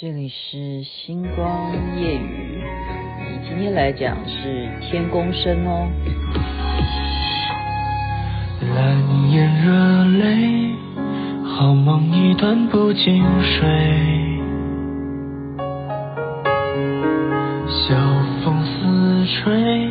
这里是星光夜雨，你今天来讲是天公生哦。蓝眼热泪，好梦一段不经睡。晓风似吹，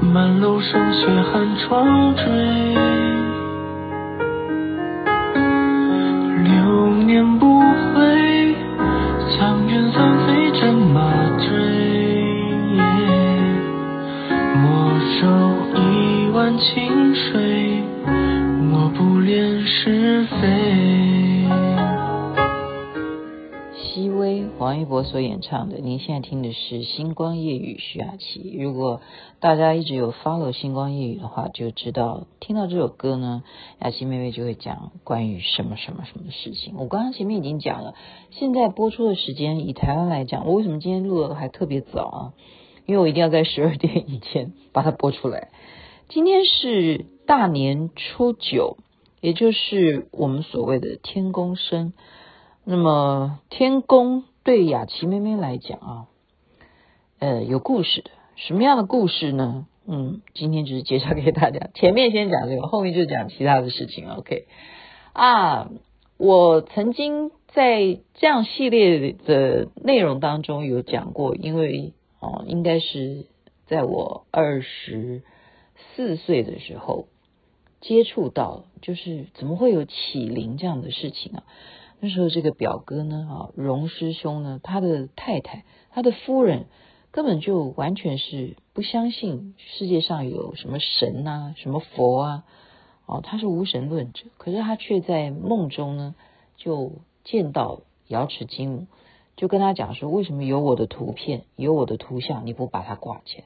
满楼霜雪寒窗坠。王一博所演唱的，您现在听的是《星光夜雨》徐雅琪。如果大家一直有 follow《星光夜雨》的话，就知道听到这首歌呢，雅琪妹妹就会讲关于什么什么什么事情。我刚刚前面已经讲了，现在播出的时间以台湾来讲，我为什么今天录的还特别早啊？因为我一定要在十二点以前把它播出来。今天是大年初九，也就是我们所谓的天公生。那么天公。对雅琪妹妹来讲啊，呃，有故事的，什么样的故事呢？嗯，今天就是介绍给大家。前面先讲这个，后面就讲其他的事情。OK，啊，我曾经在这样系列的内容当中有讲过，因为哦，应该是在我二十四岁的时候接触到，就是怎么会有启灵这样的事情啊？那时候，这个表哥呢，啊，荣师兄呢，他的太太，他的夫人，根本就完全是不相信世界上有什么神啊，什么佛啊，哦，他是无神论者。可是他却在梦中呢，就见到瑶池金母，就跟他讲说，为什么有我的图片，有我的图像，你不把它挂起来？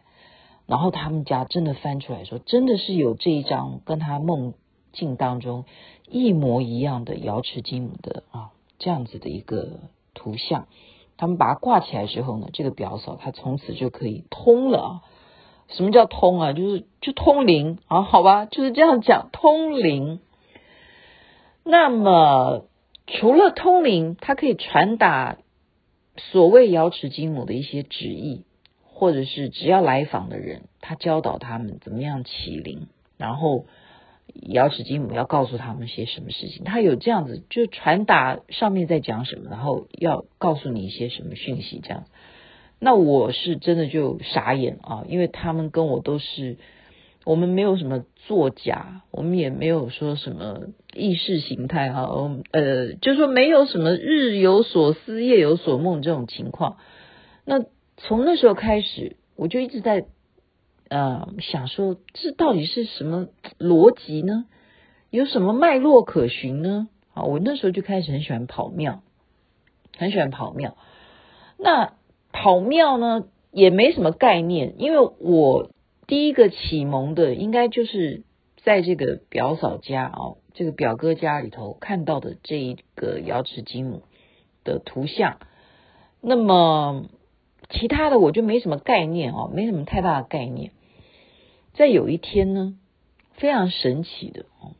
然后他们家真的翻出来说，真的是有这一张跟他梦境当中。一模一样的瑶池金母的啊，这样子的一个图像，他们把它挂起来之后呢，这个表嫂她从此就可以通了。什么叫通啊？就是就通灵啊，好吧，就是这样讲通灵。那么除了通灵，它可以传达所谓瑶池金母的一些旨意，或者是只要来访的人，他教导他们怎么样起灵，然后。瑶池金母要告诉他们些什么事情？他有这样子，就传达上面在讲什么，然后要告诉你一些什么讯息，这样。那我是真的就傻眼啊，因为他们跟我都是，我们没有什么作假，我们也没有说什么意识形态啊，呃，就说没有什么日有所思夜有所梦这种情况。那从那时候开始，我就一直在。呃，想说这到底是什么逻辑呢？有什么脉络可循呢？啊，我那时候就开始很喜欢跑庙，很喜欢跑庙。那跑庙呢，也没什么概念，因为我第一个启蒙的，应该就是在这个表嫂家啊，这个表哥家里头看到的这一个瑶池金母的图像。那么其他的我就没什么概念啊，没什么太大的概念。在有一天呢，非常神奇的哦，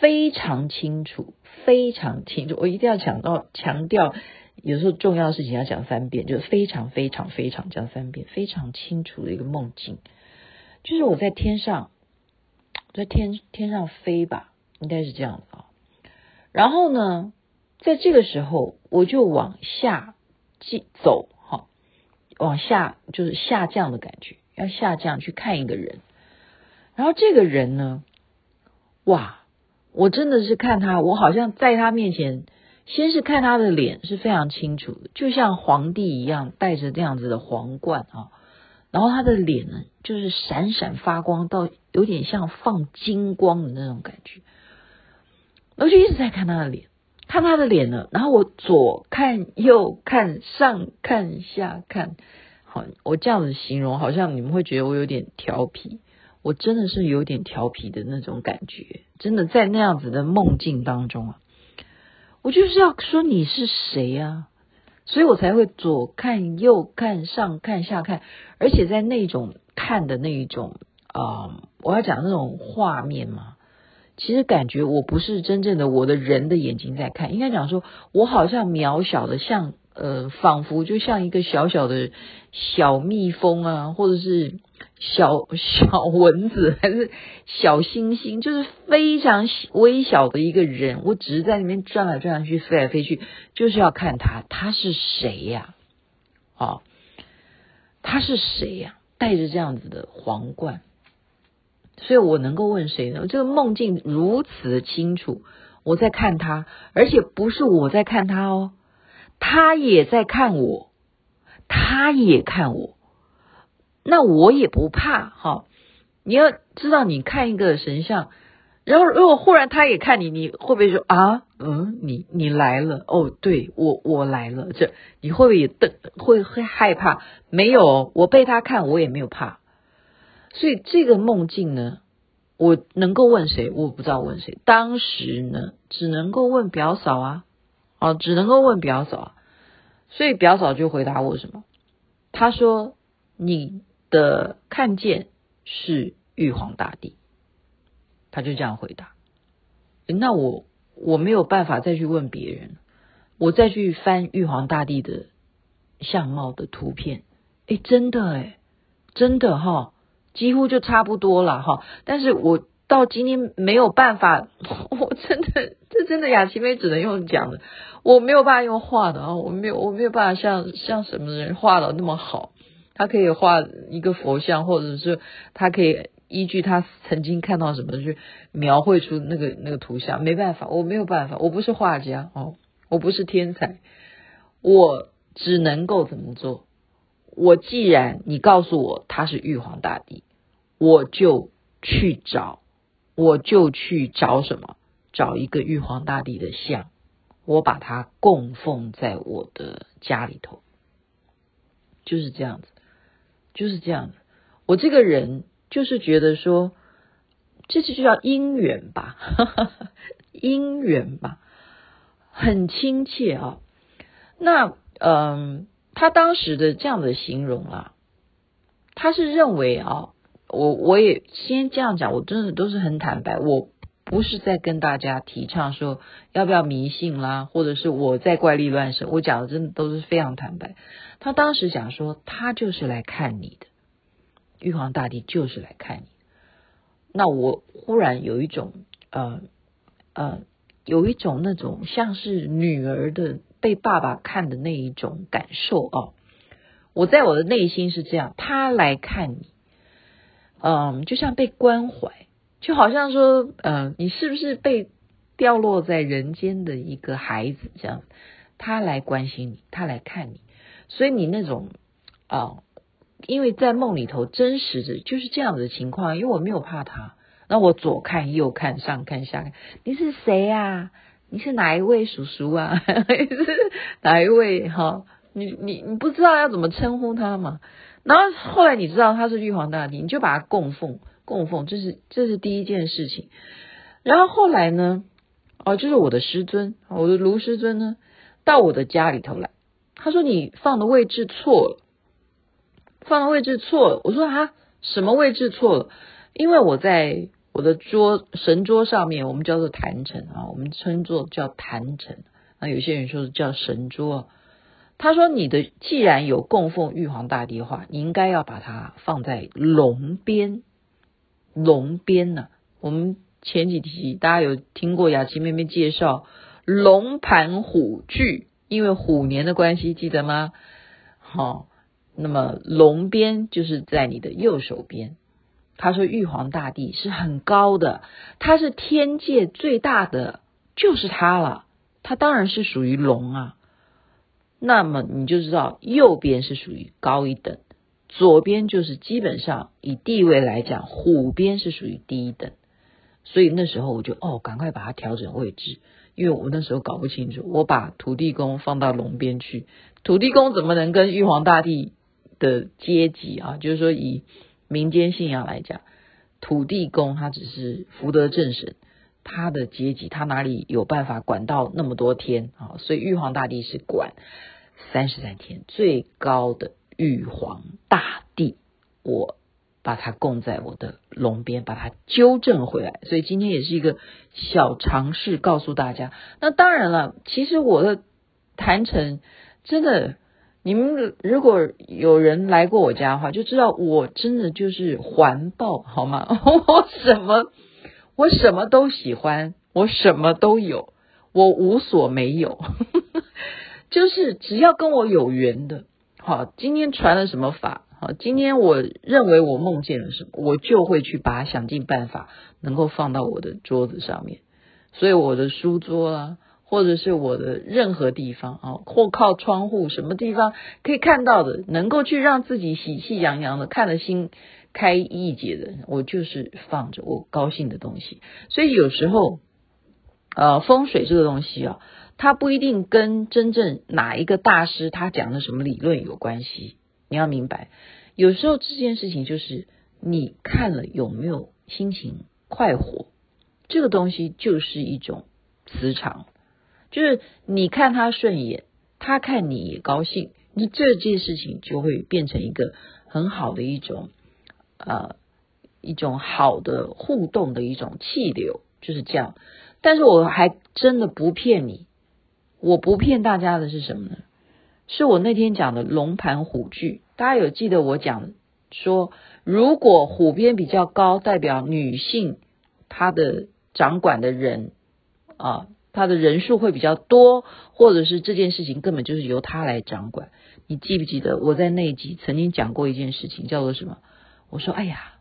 非常清楚，非常清楚。我一定要强到强调，有时候重要的事情要讲三遍，就是非常非常非常讲三遍，非常清楚的一个梦境，就是我在天上，在天天上飞吧，应该是这样的啊。然后呢，在这个时候，我就往下走，往下就是下降的感觉，要下降去看一个人。然后这个人呢，哇，我真的是看他，我好像在他面前，先是看他的脸是非常清楚的，就像皇帝一样戴着这样子的皇冠啊，然后他的脸呢，就是闪闪发光，到有点像放金光的那种感觉。我就一直在看他的脸，看他的脸呢，然后我左看右看，上看下看，好，我这样子形容，好像你们会觉得我有点调皮。我真的是有点调皮的那种感觉，真的在那样子的梦境当中啊，我就是要说你是谁啊，所以我才会左看右看上看下看，而且在那种看的那一种啊、我要讲那种画面嘛，其实感觉我不是真正的我的人的眼睛在看，应该讲说我好像渺小的像呃，仿佛就像一个小小的小蜜蜂啊，或者是小小蚊子，还是小星星，就是非常微小的一个人。我只是在里面转来转去，飞来飞去，就是要看他，他是谁呀？哦，他是谁呀？戴着这样子的皇冠，所以我能够问谁呢？这个梦境如此清楚，我在看他，而且不是我在看他哦。他也在看我，他也看我，那我也不怕哈。你要知道，你看一个神像，然后如果忽然他也看你，你会不会说啊？嗯，你你来了哦，对我我来了，这你会不会也瞪？会会害怕？没有，我被他看，我也没有怕。所以这个梦境呢，我能够问谁？我不知道问谁。当时呢，只能够问表嫂啊。哦，只能够问表嫂，所以表嫂就回答我什么？他说：“你的看见是玉皇大帝。”他就这样回答。那我我没有办法再去问别人，我再去翻玉皇大帝的相貌的图片。诶，真的诶，真的哈，几乎就差不多了哈。但是我到今天没有办法，我真的。这真的雅琪妹只能用讲的，我没有办法用画的啊，我没有我没有办法像像什么人画的那么好，他可以画一个佛像，或者是他可以依据他曾经看到什么去描绘出那个那个图像，没办法，我没有办法，我不是画家哦，我不是天才，我只能够怎么做？我既然你告诉我他是玉皇大帝，我就去找，我就去找什么？找一个玉皇大帝的像，我把它供奉在我的家里头，就是这样子，就是这样子。我这个人就是觉得说，这就叫姻缘吧，姻缘吧，很亲切啊。那嗯，他当时的这样的形容啊，他是认为啊，我我也先这样讲，我真的都是很坦白，我。不是在跟大家提倡说要不要迷信啦，或者是我在怪力乱神。我讲的真的都是非常坦白。他当时讲说，他就是来看你的，玉皇大帝就是来看你。那我忽然有一种呃呃，有一种那种像是女儿的被爸爸看的那一种感受哦。我在我的内心是这样，他来看你，嗯，就像被关怀。就好像说，嗯、你是不是被掉落在人间的一个孩子这样？他来关心你，他来看你，所以你那种啊、因为在梦里头真实的就是这样的情况，因为我没有怕他，那我左看右看上看下看，你是谁啊？你是哪一位叔叔啊？哪一位哈、你你你不知道要怎么称呼他嘛？然后后来你知道他是玉皇大帝，你就把他供奉。供奉，这是这是第一件事情。然后后来呢？哦，就是我的师尊，我的卢师尊呢，到我的家里头来。他说：“你放的位置错了，放的位置错了。”我说：“啊，什么位置错了？”因为我在我的桌神桌上面，我们叫做坛城啊，我们称作叫坛城。那有些人说是叫神桌。他说：“你的既然有供奉玉皇大帝的话，你应该要把它放在龙边。”龙边呢、我们前几集大家有听过雅琪妹妹介绍龙盘虎踞，因为虎年的关系，记得吗？好、那么龙边就是在你的右手边。他说玉皇大帝是很高的，他是天界最大的，就是他了。他当然是属于龙啊。那么你就知道右边是属于高一等。左边就是基本上以地位来讲，虎边是属于低一等，所以那时候我就哦，赶快把它调整位置，因为我那时候搞不清楚，我把土地公放到龙边去，土地公怎么能跟玉皇大帝的阶级啊？就是说以民间信仰来讲，土地公他只是福德正神，他的阶级他哪里有办法管到那么多天啊？所以玉皇大帝是管三十三天最高的。玉皇大帝，我把它供在我的龙边，把它纠正回来。所以今天也是一个小尝试，告诉大家。那当然了，其实我的坛城真的，你们如果有人来过我家的话，就知道我真的就是环抱，好吗？我什么我什么都喜欢，我什么都有，我无所没有，就是只要跟我有缘的，好，今天传了什么法，好，今天我认为我梦见了什么，我就会去把它想尽办法能够放到我的桌子上面，所以我的书桌啊。或者是我的任何地方啊，或靠窗户什么地方可以看到的，能够去让自己喜气洋洋的，看得心开意解的，我就是放着我高兴的东西。所以有时候，呃，风水这个东西啊，它不一定跟真正哪一个大师他讲的什么理论有关系。你要明白，有时候这件事情就是你看了有没有心情快活，这个东西就是一种磁场。就是你看他顺眼，他看你也高兴，那这件事情就会变成一个很好的一种呃一种好的互动的一种气流，就是这样。但是我还真的不骗你，我不骗大家的是什么呢？是我那天讲的龙盘虎踞，大家有记得我讲说，如果虎边比较高，代表女性她的掌管的人啊。他的人数会比较多，或者是这件事情根本就是由他来掌管。你记不记得我在那一集曾经讲过一件事情，叫做什么？我说：“哎呀，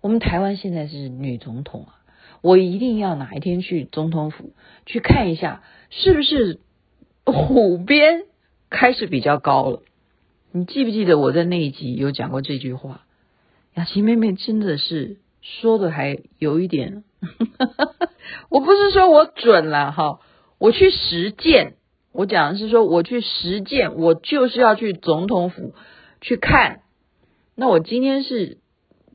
我们台湾现在是女总统啊，我一定要哪一天去总统府去看一下，是不是虎鞭开始比较高了？”你记不记得我在那一集有讲过这句话？雅琪妹妹真的是说的还有一点。我不是说我准了哈，我去实践。我讲的是说我去实践，我就是要去总统府去看。那我今天是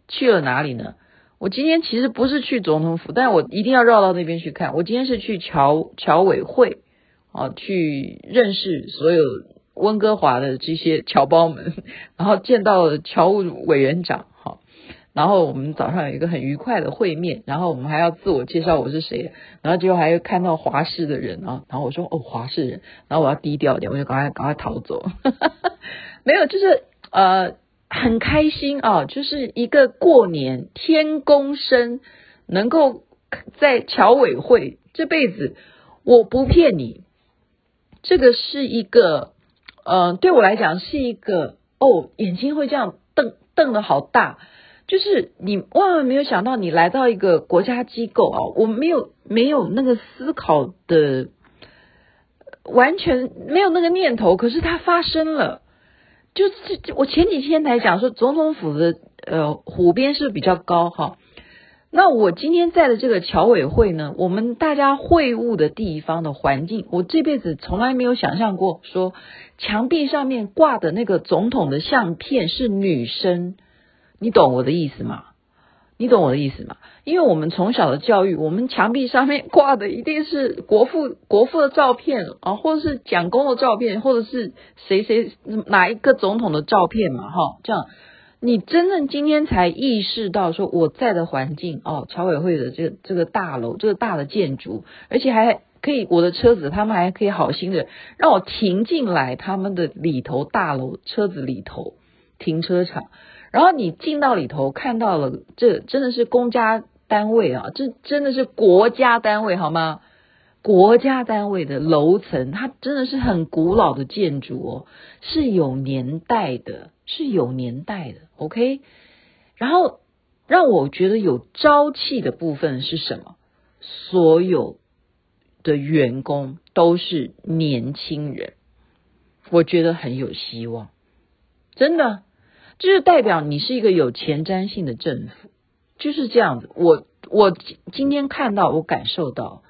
去了哪里呢？我今天其实不是去总统府，但我一定要绕到那边去看。我今天是去侨侨委会啊，去认识所有温哥华的这些侨胞们，然后见到了侨务委员长。然后我们早上有一个很愉快的会面，然后我们还要自我介绍我是谁，然后结果还有看到华氏的人啊，然后我说哦华氏人，然后我要低调点，我就赶快赶快逃走，没有，就是呃很开心啊，就是一个过年天公生能够在侨委会这辈子，我不骗你，这个是一个呃对我来讲是一个哦眼睛会这样瞪瞪的好大。就是你万万没有想到，你来到一个国家机构啊，我没有没有那个思考的，完全没有那个念头，可是它发生了。就是我前几天才讲说，总统府的呃虎边是比较高哈。那我今天在的这个侨委会呢，我们大家会晤的地方的环境，我这辈子从来没有想象过，说墙壁上面挂的那个总统的相片是女生。你懂我的意思吗？你懂我的意思吗？因为我们从小的教育，我们墙壁上面挂的一定是国父国父的照片啊，或者是蒋公的照片，或者是谁谁哪一个总统的照片嘛，哈，这样你真正今天才意识到说我在的环境哦，侨委会的这个这个大楼，这个大的建筑，而且还可以我的车子，他们还可以好心的让我停进来他们的里头大楼车子里头停车场。然后你进到里头，看到了，这真的是公家单位啊，这真的是国家单位，好吗？国家单位的楼层，它真的是很古老的建筑哦，是有年代的，是有年代的。OK，然后让我觉得有朝气的部分是什么？所有的员工都是年轻人，我觉得很有希望，真的。这就代表你是一个有前瞻性的政府，就是这样子。我我今天看到，我感受到，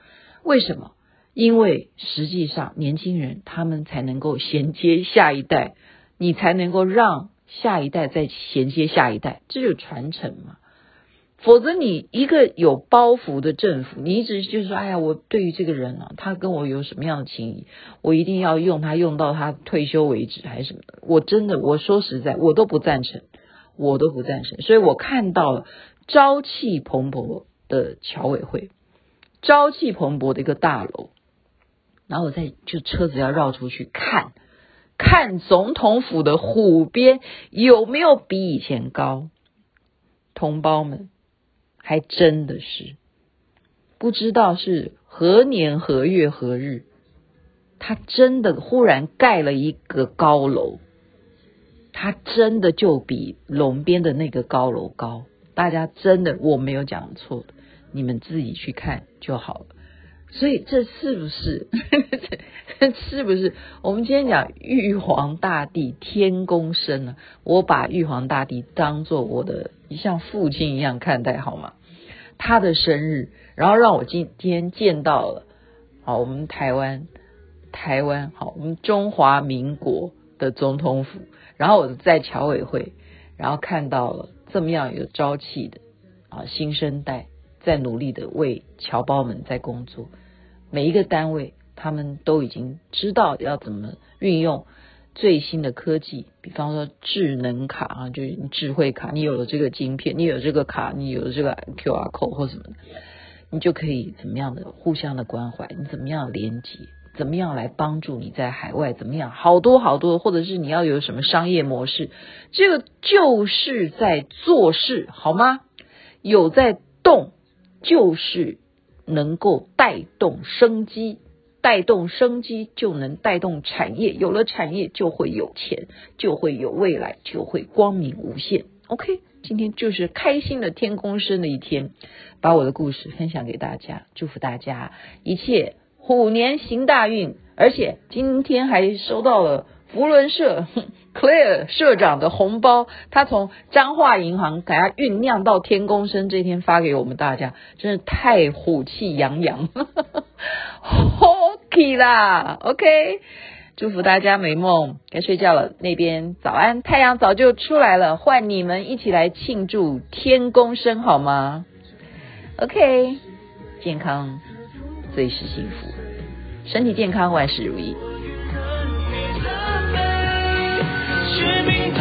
为什么？因为实际上年轻人他们才能够衔接下一代，你才能够让下一代再衔接下一代，这就是传承嘛。否则，你一个有包袱的政府，你一直就是说，哎呀，我对于这个人啊，他跟我有什么样的情谊，我一定要用他用到他退休为止，还是什么的？我真的，我说实在，我都不赞成，我都不赞成。所以我看到了朝气蓬勃的侨委会，朝气蓬勃的一个大楼，然后我再就车子要绕出去看，看总统府的虎边有没有比以前高。同胞们，还真的是不知道是何年何月何日，他真的忽然盖了一个高楼，他真的就比龙边的那个高楼高。大家真的，我没有讲错，你们自己去看就好了。所以这是不是？这 是不是？我们今天讲玉皇大帝天公生呢？我把玉皇大帝当做我的像父亲一样看待，好吗？他的生日，然后让我今天见到了，好，我们台湾，台湾，好，我们中华民国的总统府，然后我在侨委会，然后看到了这么样有朝气的啊新生代。在努力的为侨胞们在工作，每一个单位他们都已经知道要怎么运用最新的科技，比方说智能卡啊，就是智慧卡，你有了这个晶片，你有这个卡，你有了这个 QR code 或什么的，你就可以怎么样的互相的关怀，你怎么样连接，怎么样来帮助你在海外怎么样，好多好多，或者是你要有什么商业模式，这个就是在做事，好吗？有在动。就是能够带动生机，带动生机就能带动产业，有了产业就会有钱，就会有未来，就会光明无限。OK，今天就是开心的天公生的一天，把我的故事分享给大家，祝福大家一切虎年行大运，而且今天还收到了。福伦社 Clare 社长的红包，他从彰化银行给他酝酿到天公生这天发给我们大家，真是太虎气洋洋，OK 啦，OK，祝福大家美梦，该睡觉了。那边早安，太阳早就出来了，换你们一起来庆祝天公生好吗？OK，健康最是幸福，身体健康，万事如意。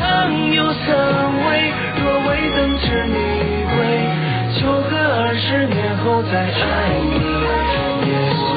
藏有三味若未等知你归求个二十年后再爱你。